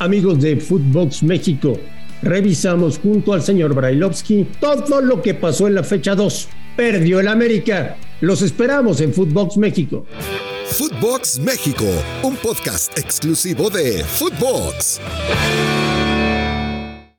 Amigos de Footbox México, revisamos junto al señor Brailovsky todo lo que pasó en la fecha 2. Perdió el América. Los esperamos en Footbox México. Footbox México, un podcast exclusivo de Footbox.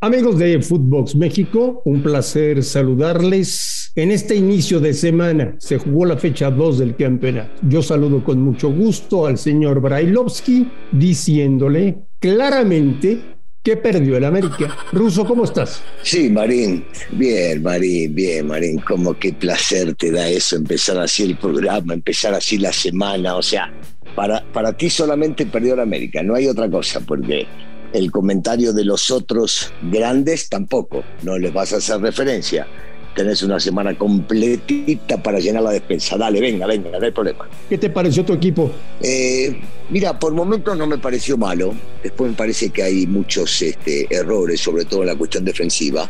Amigos de Footbox México, un placer saludarles. En este inicio de semana se jugó la fecha 2 del campeonato. Yo saludo con mucho gusto al señor Brailovsky diciéndole claramente que perdió el América. Ruso, ¿cómo estás? Sí, Marín, bien, Marín, bien, Marín. Como qué placer te da eso, empezar así el programa, empezar así la semana. O sea, para, para ti solamente perdió el América, no hay otra cosa, porque el comentario de los otros grandes tampoco, no les vas a hacer referencia tenés una semana completita para llenar la despensa. Dale, venga, venga, no hay problema. ¿Qué te pareció tu equipo? Eh, mira, por momentos no me pareció malo. Después me parece que hay muchos este, errores, sobre todo en la cuestión defensiva.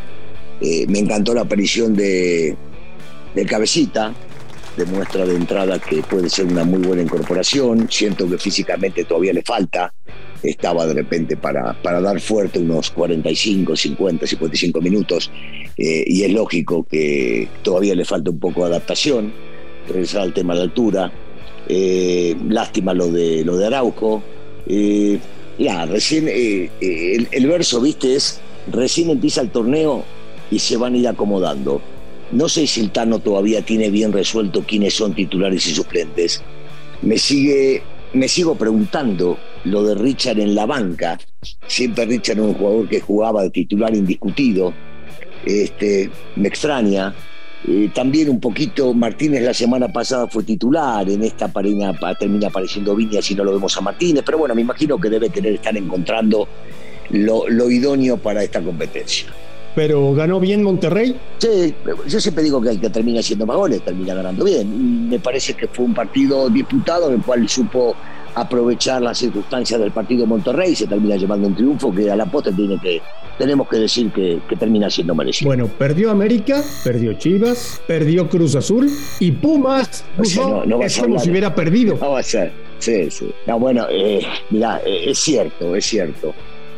Eh, me encantó la aparición de, de Cabecita. Demuestra de entrada que puede ser una muy buena incorporación. Siento que físicamente todavía le falta estaba de repente para, para dar fuerte unos 45, 50, 55 minutos eh, y es lógico que todavía le falta un poco de adaptación, regresar al tema de altura, eh, lástima lo de, lo de Arauco. Eh, ya, recién el, el verso, viste, es recién empieza el torneo y se van a ir acomodando. No sé si el Tano todavía tiene bien resuelto quiénes son titulares y suplentes. Me sigue me sigo preguntando lo de Richard en la banca. Siempre Richard era un jugador que jugaba de titular indiscutido. Este, me extraña. Eh, también un poquito, Martínez la semana pasada fue titular, en esta parina, termina apareciendo Viña si no lo vemos a Martínez, pero bueno, me imagino que debe tener, estar encontrando lo, lo idóneo para esta competencia. ¿Pero ganó bien Monterrey? Sí, yo siempre digo que el que termina haciendo más goles termina ganando bien. Me parece que fue un partido disputado en el cual supo aprovechar las circunstancias del partido Monterrey y se termina llevando un triunfo que a la posta tiene que, tenemos que decir que, termina siendo merecido. Bueno, perdió América, perdió Chivas, perdió Cruz Azul y Pumas no, es como si hubiera perdido. No va a ser, sí, sí. No, bueno, eh, mira, eh, es cierto, es cierto.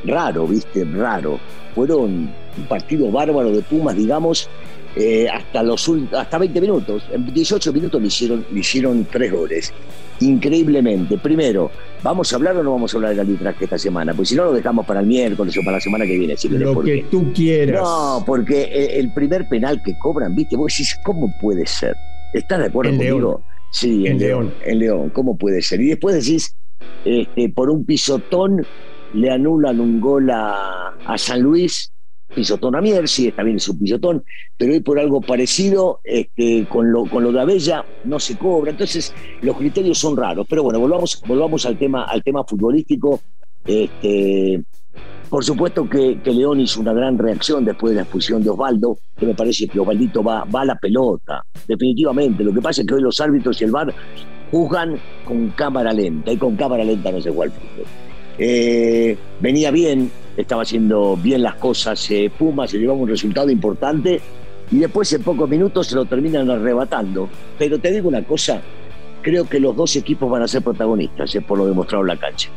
Raro, viste, raro. Fueron un partido bárbaro de Pumas, digamos, eh, hasta los hasta 20 minutos. En 18 minutos le hicieron, le hicieron tres goles. Increíblemente. Primero, ¿vamos a hablar o no vamos a hablar del arbitraje esta semana? Pues si no, lo dejamos para el miércoles o para la semana que viene. lo que tú quieras. No, porque el primer penal que cobran, ¿viste? Vos decís, ¿cómo puede ser? ¿Estás de acuerdo conmigo? Sí, en, León. En León, ¿cómo puede ser? Y después decís, este, por un pisotón le anulan un gol a, a San Luis pisotón a Mier, sí, está bien, es un pisotón, pero hoy por algo parecido, este, con, lo, con lo de Abella no se cobra, entonces los criterios son raros. Pero bueno, volvamos, volvamos al tema, al tema futbolístico. Este, por supuesto que, León hizo una gran reacción después de la expulsión de Osvaldo, que me parece que Osvaldito va, va a la pelota, definitivamente. Lo que pasa es que hoy los árbitros y el VAR juzgan con cámara lenta, y con cámara lenta no se juega el fútbol. Eh, venía bien, estaba haciendo bien las cosas eh, Puma, se llevaba un resultado importante y después en pocos minutos se lo terminan arrebatando. Pero te digo una cosa, creo que los dos equipos van a ser protagonistas, es por lo demostrado en la cancha.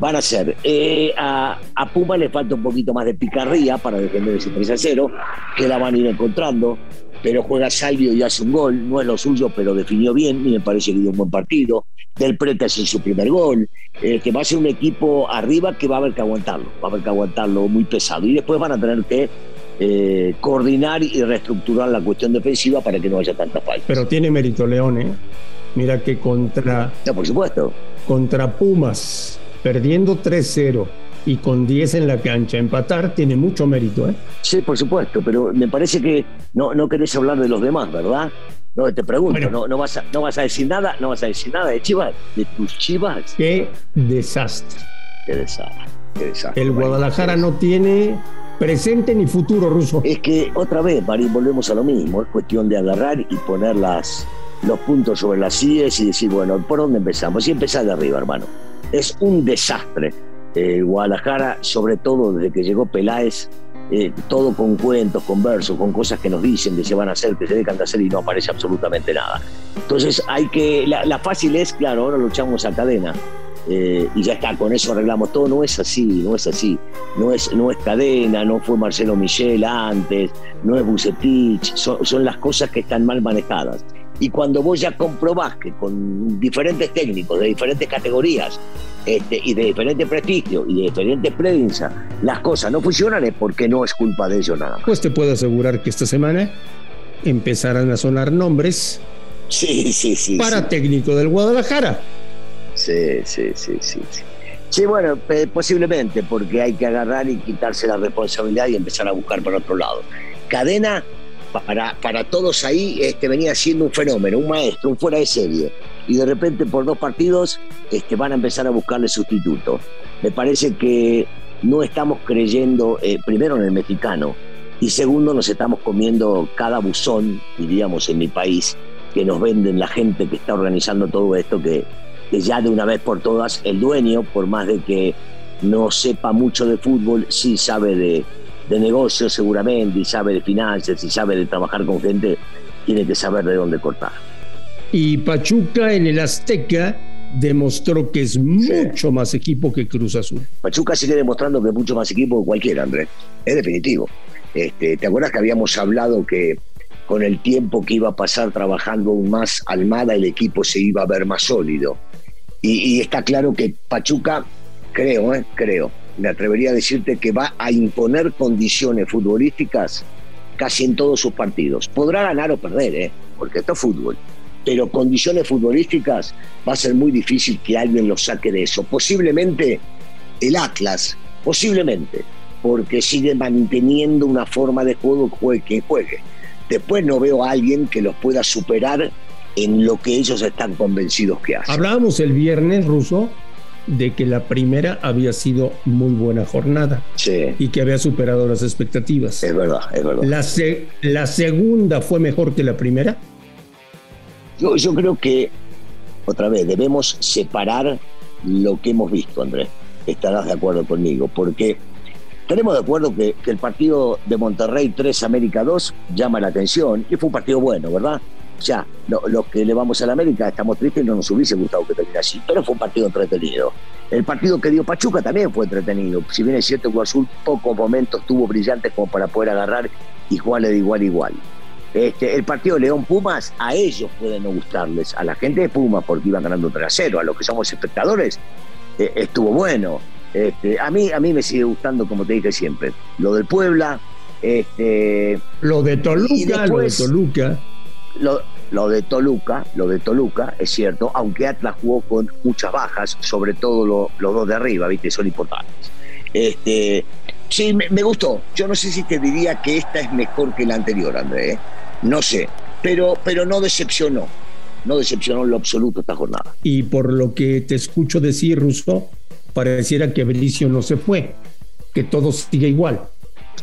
Van a ser, eh, a, Puma le falta un poquito más de picardía para defender ese 3 a 0, que la van a ir encontrando, pero juega Salvio y hace un gol, no es lo suyo, pero definió bien y me parece que dio un buen partido. Del Prete hace su primer gol, eh, que va a ser un equipo arriba que va a haber que aguantarlo, va a haber que aguantarlo muy pesado. Y después van a tener que eh, coordinar y reestructurar la cuestión defensiva para que no haya tanta falta. Pero tiene mérito León, ¿eh? Mira que contra. No, por supuesto. Contra Pumas, perdiendo 3-0 y con 10 en la cancha, empatar tiene mucho mérito, ¿eh? Sí, por supuesto, pero me parece que no, no querés hablar de los demás, ¿verdad? No, te pregunto, no, no, vas a, no vas a decir nada, no vas a decir nada de Chivas, de tus Chivas. Qué desastre. Qué desastre. Qué desastre El Guadalajara no tiene presente ni futuro ruso. Es que otra vez, Marín, volvemos a lo mismo. Es cuestión de agarrar y poner las, los puntos sobre las sillas y decir, bueno, ¿por dónde empezamos? Y empezar de arriba, hermano. Es un desastre. El Guadalajara, sobre todo desde que llegó Peláez, eh, todo con cuentos, con versos, con cosas que nos dicen que se van a hacer, que se dejan de hacer y no aparece absolutamente nada. Entonces hay que, la, fácil es, claro, ahora luchamos a cadena, eh, y ya está, con eso arreglamos todo. No es así, no es así. No es, no es cadena, no fue Marcelo Michel antes, no es Bucetich, son, son las cosas que están mal manejadas. Y cuando vos ya comprobás que con diferentes técnicos de diferentes categorías este, y de diferente prestigio y de diferente prensa, las cosas no funcionan es porque no es culpa de ellos nada más. Pues te puedo asegurar que esta semana empezarán a sonar nombres sí, sí, sí, para técnico del Guadalajara. Sí, sí, sí, sí. Sí, bueno, posiblemente, porque hay que agarrar y quitarse la responsabilidad y empezar a buscar por otro lado. Cadena, para, para todos ahí, este, venía siendo un fenómeno, un maestro, un fuera de serie. Y de repente, por dos partidos, este, van a empezar a buscarle sustituto. Me parece que no estamos creyendo, eh, primero, en el mexicano, y segundo, nos estamos comiendo cada buzón, diríamos, en mi país, que nos venden la gente que está organizando todo esto, que ya de una vez por todas el dueño, por más de que no sepa mucho de fútbol, sí sabe de, de negocios seguramente, y sabe de finanzas, y sabe de trabajar con gente, tiene que saber de dónde cortar. Y Pachuca en el Azteca demostró que es mucho más equipo que Cruz Azul. Pachuca sigue demostrando que es mucho más equipo que cualquiera, Andrés. Es definitivo. Este, ¿Te acuerdas que habíamos hablado que con el tiempo que iba a pasar trabajando aún más Almada, el equipo se iba a ver más sólido? Y, está claro que Pachuca, creo, ¿eh? creo, me atrevería a decirte que va a imponer condiciones futbolísticas casi en todos sus partidos. Podrá ganar o perder, ¿eh? porque esto es fútbol. Pero condiciones futbolísticas va a ser muy difícil que alguien lo saque de eso. Posiblemente el Atlas, posiblemente, porque sigue manteniendo una forma de juego que juegue. Después no veo a alguien que los pueda superar en lo que ellos están convencidos que hacen. Hablábamos el viernes, Ruso, de que la primera había sido muy buena jornada sí. y que había superado las expectativas. Es verdad, es verdad. ¿La, la segunda fue mejor que la primera? Yo, yo creo que, otra vez, debemos separar lo que hemos visto, Andrés. Estarás de acuerdo conmigo, porque tenemos de acuerdo que, el partido de Monterrey 3 América 2 llama la atención y fue un partido bueno, ¿verdad? ya los que le vamos a la América estamos tristes y no nos hubiese gustado que termine así, pero fue un partido entretenido. El partido que dio Pachuca también fue entretenido. Si bien es cierto Azul pocos momentos tuvo brillantes como para poder agarrar y jugarle de igual a igual. Este, el partido León Pumas, a ellos puede no gustarles, a la gente de Pumas porque iban ganando 3 a 0, a los que somos espectadores, eh, estuvo bueno. Este, a, mí, a mí me sigue gustando, como te dije siempre, lo del Puebla. Este, lo de Toluca, lo de Toluca lo, de Toluca, lo de Toluca, es cierto, aunque Atlas jugó con muchas bajas, sobre todo los dos de arriba, viste, son importantes. Este, sí, me, gustó. Yo no sé si te diría que esta es mejor que la anterior, André. ¿eh? No sé, pero, pero no decepcionó. No decepcionó en lo absoluto esta jornada. Y por lo que te escucho decir, Russo, pareciera que Belicio no se fue, que todo sigue igual.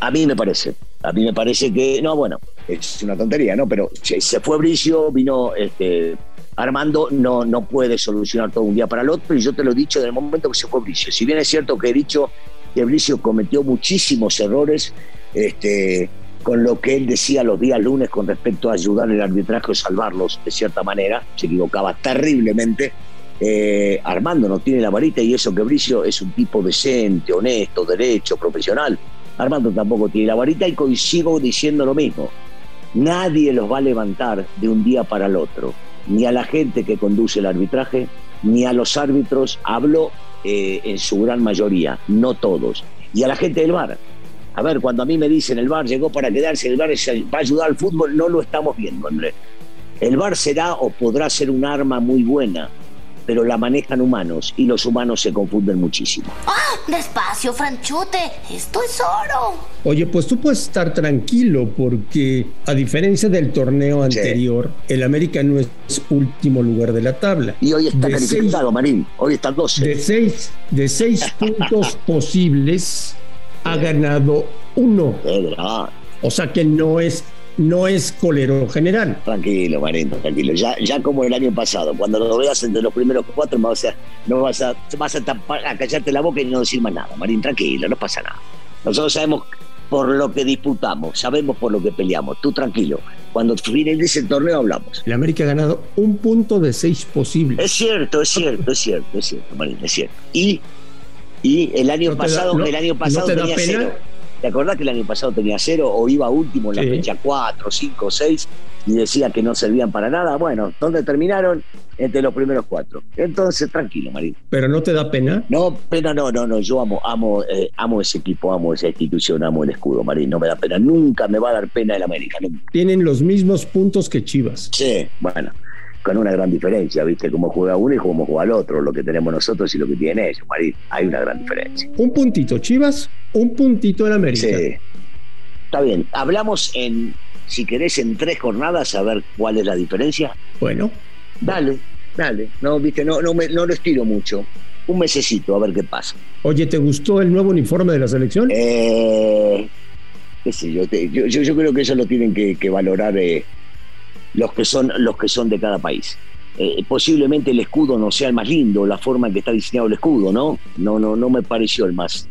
A mí me parece. A mí me parece que, no, bueno, es una tontería, ¿no? Pero se fue Bricio, vino este, Armando, no, no puede solucionar todo un día para el otro, y yo te lo he dicho desde el momento que se fue Bricio. Si bien es cierto que he dicho que Bricio cometió muchísimos errores, este, con lo que él decía los días lunes con respecto a ayudar al arbitraje o salvarlos de cierta manera, se equivocaba terriblemente. Eh, Armando no tiene la varita y eso que Bricio es un tipo decente, honesto, derecho, profesional Armando tampoco tiene la varita y coincido diciendo lo mismo. Nadie los va a levantar de un día para el otro, ni a la gente que conduce el arbitraje, ni a los árbitros, hablo eh, en su gran mayoría, no todos, y a la gente del bar. A ver, cuando a mí me dicen el bar llegó para quedarse, el bar va a ayudar al fútbol, no lo estamos viendo, Andrés. El bar será o podrá ser un arma muy buena, pero la manejan humanos y los humanos se confunden muchísimo. ¡Ah! Despacio, Franchute, esto es oro. Oye, pues tú puedes estar tranquilo porque a diferencia del torneo anterior, el América no es último lugar de la tabla. Y hoy está calificado, Marín. Hoy está 12. De seis, de seis puntos posibles, ha ganado uno. O sea que no es no es colero general. Tranquilo, Marín, tranquilo. Ya, ya como el año pasado, cuando lo veas entre los primeros cuatro, vas a, no vas a, vas a, callarte la boca y no decir más nada. Marín, tranquilo, no pasa nada. Nosotros sabemos por lo que disputamos, sabemos por lo que peleamos. Tú tranquilo, cuando finalice el torneo hablamos. El América ha ganado un punto de seis posibles. Es cierto, es cierto, es cierto, es cierto, Marín, es cierto. Y, y el año pasado, el año pasado tenía cero. ¿Te acordás que el año pasado tenía cero o iba último en la fecha 4, 5, 6 y decía que no servían para nada? Bueno, ¿dónde terminaron? Entre los primeros cuatro. Entonces, tranquilo, Marín. ¿Pero no te da pena? No, pena no, no, no. Yo amo, amo, eh, amo ese equipo, amo esa institución, amo el escudo, Marín. No me da pena. Nunca me va a dar pena el América. Tienen los mismos puntos que Chivas. Sí, bueno con una gran diferencia, ¿viste? Cómo juega uno y cómo juega el otro, lo que tenemos nosotros y lo que tienen ellos, Marín. Hay una gran diferencia. Un puntito Chivas, un puntito en América. Sí. Está bien. Hablamos en, si querés, en tres jornadas a ver cuál es la diferencia. Bueno. Dale, dale. No, viste, no, no, me, no lo estiro mucho. Un mesecito, a ver qué pasa. Oye, ¿te gustó el nuevo uniforme de la selección? Eh, qué sé yo, yo, yo, creo que eso lo tienen que, valorar eh, los que son, los que son de cada país. Eh, posiblemente el escudo no sea el más lindo, la forma en que está diseñado el escudo, ¿no? No, no, no me pareció el más,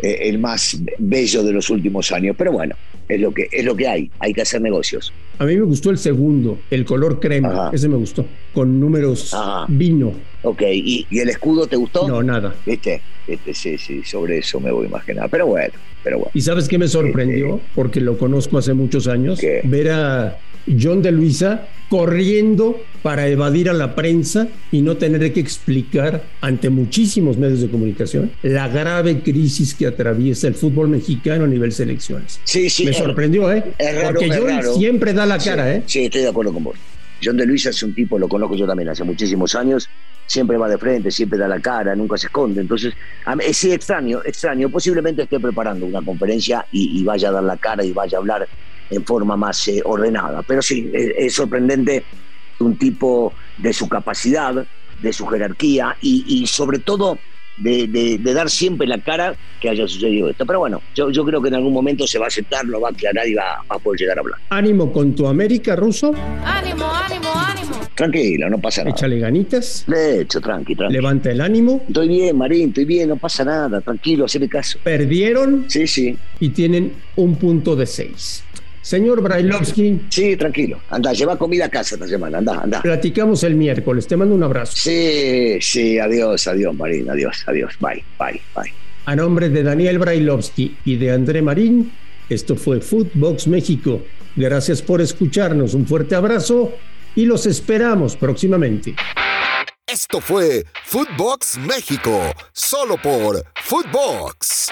eh, el más bello de los últimos años. Pero bueno, es lo que es lo que hay. Hay que hacer negocios. A mí me gustó el segundo, el color crema. Ese me gustó, con números vino. Ok, ¿Y, ¿Y, el escudo te gustó? No, nada. ¿Viste? Este, sí, sí, sobre eso me voy más que nada. Pero bueno, pero bueno. ¿Y sabes qué me sorprendió? Este, Porque lo conozco hace muchos años. Ver a John de Luisa corriendo para evadir a la prensa y no tener que explicar ante muchísimos medios de comunicación la grave crisis que atraviesa el fútbol mexicano a nivel selecciones. Sí, sí. Me sorprendió, ¿eh? Porque John siempre da la cara, ¿eh? Sí, estoy de acuerdo con vos. John de Luisa es un tipo, lo conozco yo también hace muchísimos años, siempre va de frente, siempre da la cara, nunca se esconde. Entonces, sí, extraño, extraño. Posiblemente esté preparando una conferencia y, y vaya a dar la cara y vaya a hablar en forma más eh, ordenada. Pero sí, es, sorprendente un tipo de su capacidad, de su jerarquía y, sobre todo de, dar siempre la cara que haya sucedido esto. Pero bueno, yo, yo creo que en algún momento se va a aceptar, lo va a aclarar y va, a poder llegar a hablar. Ánimo con tu América, Ruso. Ánimo. Tranquilo, no pasa nada. Échale ganitas. De hecho, tranqui, tranqui. Levanta el ánimo. Estoy bien, Marín, estoy bien, no pasa nada. Tranquilo, hazme caso. Perdieron. Sí, sí. Y tienen un punto de seis. Señor Brailovsky. Sí, tranquilo. Anda, lleva comida a casa esta semana. Anda, anda. Platicamos el miércoles. Te mando un abrazo. Sí, sí. Adiós, adiós, Marín. Adiós, adiós. Bye, bye, bye. A nombre de Daniel Brailovsky y de André Marín, esto fue Footbox México. Gracias por escucharnos. Un fuerte abrazo y los esperamos próximamente. Esto fue Footbox México, solo por Footbox.